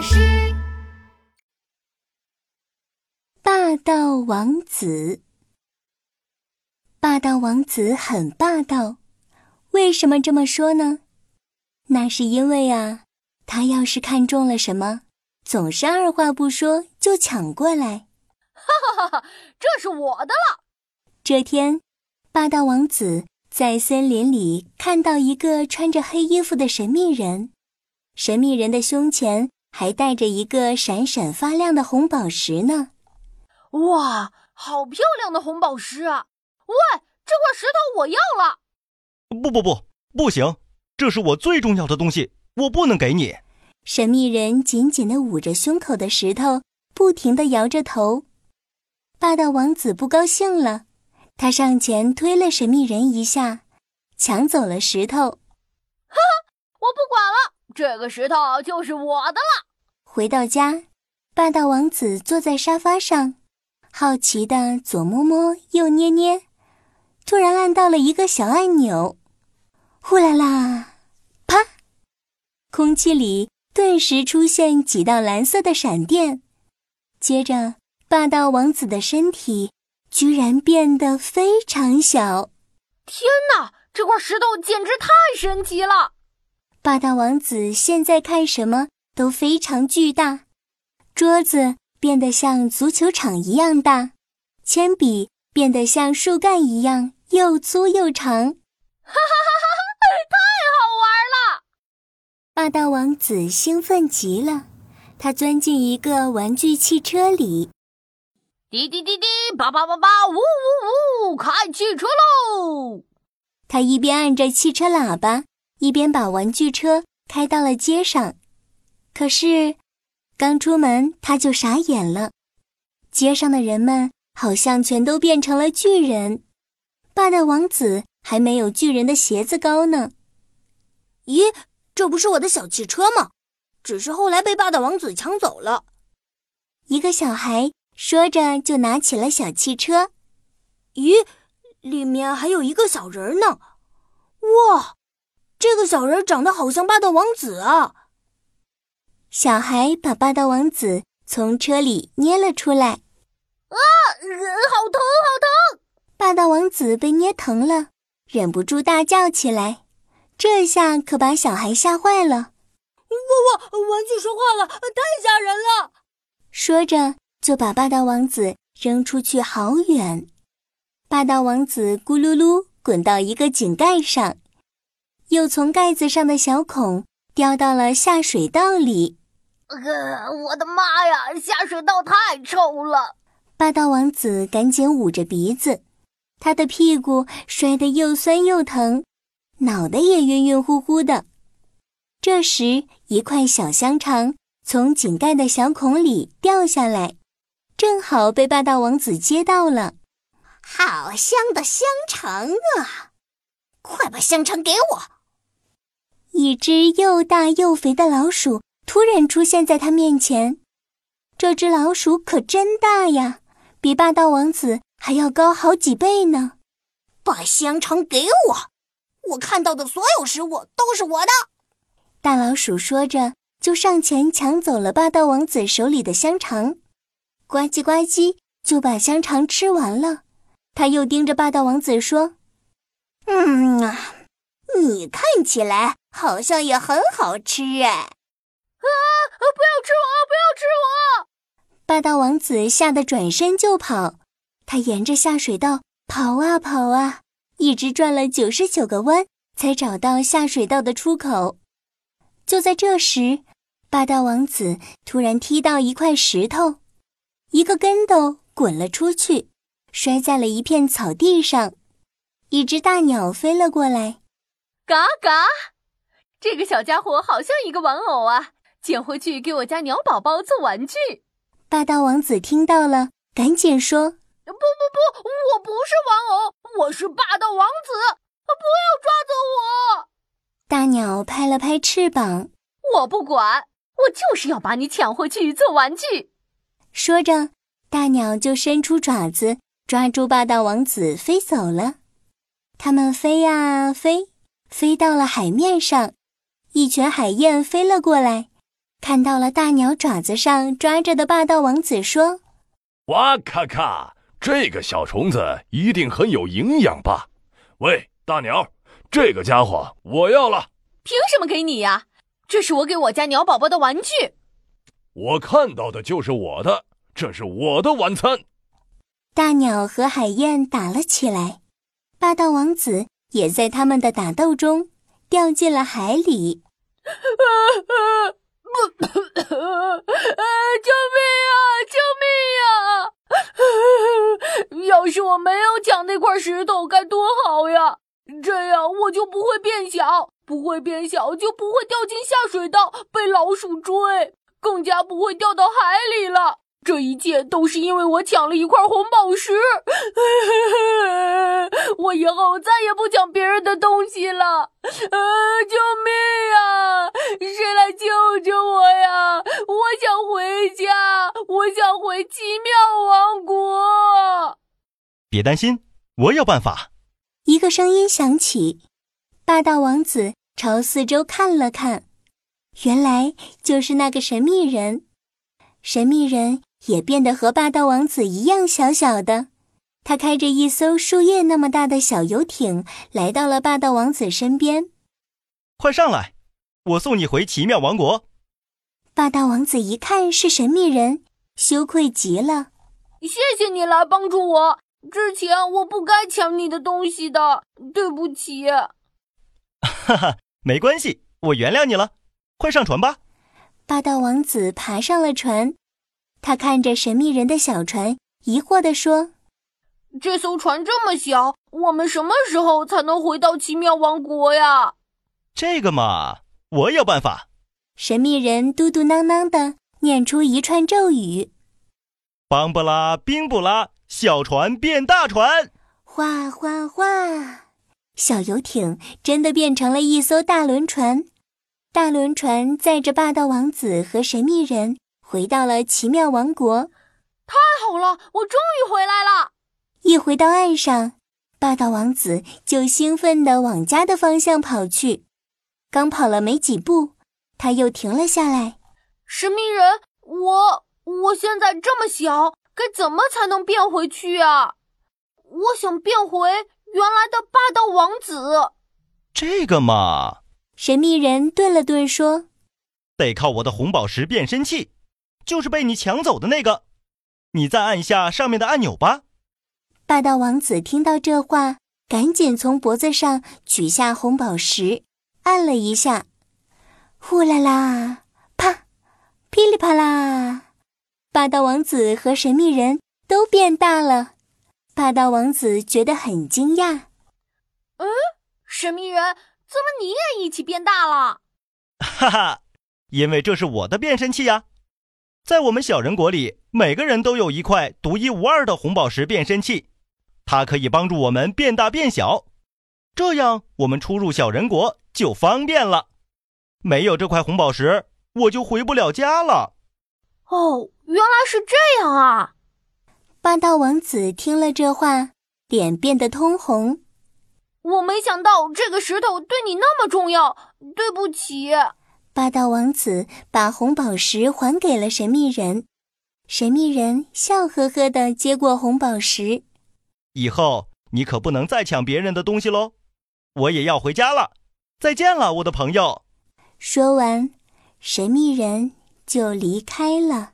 巴士。霸道王子，霸道王子很霸道。为什么这么说呢？那是因为啊，他要是看中了什么，总是二话不说就抢过来。哈哈哈哈！这是我的了。这天，霸道王子在森林里看到一个穿着黑衣服的神秘人，神秘人的胸前还带着一个闪闪发亮的红宝石呢。哇，好漂亮的红宝石啊！喂，这块石头我要了。不不不，不行，这是我最重要的东西，我不能给你。神秘人紧紧地捂着胸口的石头，不停地摇着头。霸道王子不高兴了。他上前推了神秘人一下，抢走了石头。哈，我不管了，这个石头就是我的了。回到家，霸道王子坐在沙发上，好奇的左摸摸右捏捏，突然按到了一个小按钮，呼啦啦，啪！空气里顿时出现几道蓝色的闪电，接着霸道王子的身体。居然变得非常小！天哪，这块石头简直太神奇了！霸道王子现在看什么都非常巨大，桌子变得像足球场一样大，铅笔变得像树干一样又粗又长，哈哈哈哈！太好玩了！霸道王子兴奋极了，他钻进一个玩具汽车里。滴滴滴滴，叭叭叭叭，呜呜呜，开汽车喽！他一边按着汽车喇叭，一边把玩具车开到了街上。可是，刚出门他就傻眼了，街上的人们好像全都变成了巨人。霸道王子还没有巨人的鞋子高呢。咦，这不是我的小汽车吗？只是后来被霸道王子抢走了。一个小孩。说着，就拿起了小汽车。咦，里面还有一个小人呢！哇，这个小人长得好像霸道王子啊！小孩把霸道王子从车里捏了出来。啊，好疼，好疼！霸道王子被捏疼了，忍不住大叫起来。这下可把小孩吓坏了。哇哇，玩具说话了，太吓人了！说着。就把霸道王子扔出去好远，霸道王子咕噜噜滚到一个井盖上，又从盖子上的小孔掉到了下水道里。呃，我的妈呀，下水道太臭了！霸道王子赶紧捂着鼻子，他的屁股摔得又酸又疼，脑袋也晕晕乎乎的。这时，一块小香肠从井盖的小孔里掉下来。正好被霸道王子接到了，好香的香肠啊！快把香肠给我！一只又大又肥的老鼠突然出现在他面前，这只老鼠可真大呀，比霸道王子还要高好几倍呢！把香肠给我！我看到的所有食物都是我的！大老鼠说着，就上前抢走了霸道王子手里的香肠。呱唧呱唧，就把香肠吃完了。他又盯着霸道王子说：“嗯啊，你看起来好像也很好吃哎！”啊！不要吃我！不要吃我！霸道王子吓得转身就跑。他沿着下水道跑啊跑啊，一直转了九十九个弯，才找到下水道的出口。就在这时，霸道王子突然踢到一块石头。一个跟斗滚了出去，摔在了一片草地上。一只大鸟飞了过来，嘎嘎！这个小家伙好像一个玩偶啊，捡回去给我家鸟宝宝做玩具。霸道王子听到了，赶紧说：“不不不，我不是玩偶，我是霸道王子，不要抓走我！”大鸟拍了拍翅膀：“我不管，我就是要把你抢回去做玩具。”说着，大鸟就伸出爪子抓住霸道王子，飞走了。他们飞呀飞，飞到了海面上，一群海燕飞了过来，看到了大鸟爪子上抓着的霸道王子，说：“哇咔咔，这个小虫子一定很有营养吧？喂，大鸟，这个家伙我要了。凭什么给你呀？这是我给我家鸟宝宝的玩具。我看到的就是我的，这是我的晚餐。”大鸟和海燕打了起来，霸道王子也在他们的打斗中掉进了海里。救命啊！救命啊！要是我没有抢那块石头，该多好呀！这样我就不会变小，不会变小就不会掉进下水道被老鼠追，更加不会掉到海里了。这一切都是因为我抢了一块红宝石。我以后再也不抢别人的东西了。呃！救命啊！谁来救救我呀？我想回家，我想回奇妙王国。别担心，我有办法。一个声音响起，霸道王子朝四周看了看，原来就是那个神秘人。神秘人。也变得和霸道王子一样小小的，他开着一艘树叶那么大的小游艇，来到了霸道王子身边。快上来，我送你回奇妙王国。霸道王子一看是神秘人，羞愧极了。谢谢你来帮助我，之前我不该抢你的东西的，对不起。哈哈，没关系，我原谅你了。快上船吧。霸道王子爬上了船。他看着神秘人的小船，疑惑地说：“这艘船这么小，我们什么时候才能回到奇妙王国呀？”这个嘛，我有办法。神秘人嘟嘟囔囔的念出一串咒语：“邦布拉，冰布拉，小船变大船。”哗哗哗，小游艇真的变成了一艘大轮船。大轮船载着霸道王子和神秘人。回到了奇妙王国，太好了！我终于回来了。一回到岸上，霸道王子就兴奋地往家的方向跑去。刚跑了没几步，他又停了下来。神秘人，我我现在这么小，该怎么才能变回去啊？我想变回原来的霸道王子。这个嘛，神秘人顿了顿说：“得靠我的红宝石变身器。”就是被你抢走的那个，你再按下上面的按钮吧。霸道王子听到这话，赶紧从脖子上取下红宝石，按了一下，呼啦啦，啪，噼里啪啦，霸道王子和神秘人都变大了。霸道王子觉得很惊讶，嗯，神秘人，怎么你也一起变大了？哈哈，因为这是我的变身器呀。在我们小人国里，每个人都有一块独一无二的红宝石变身器，它可以帮助我们变大变小，这样我们出入小人国就方便了。没有这块红宝石，我就回不了家了。哦，原来是这样啊！霸道王子听了这话，脸变得通红。我没想到这个石头对你那么重要，对不起。霸道王子把红宝石还给了神秘人，神秘人笑呵呵地接过红宝石。以后你可不能再抢别人的东西喽！我也要回家了，再见了，我的朋友。说完，神秘人就离开了。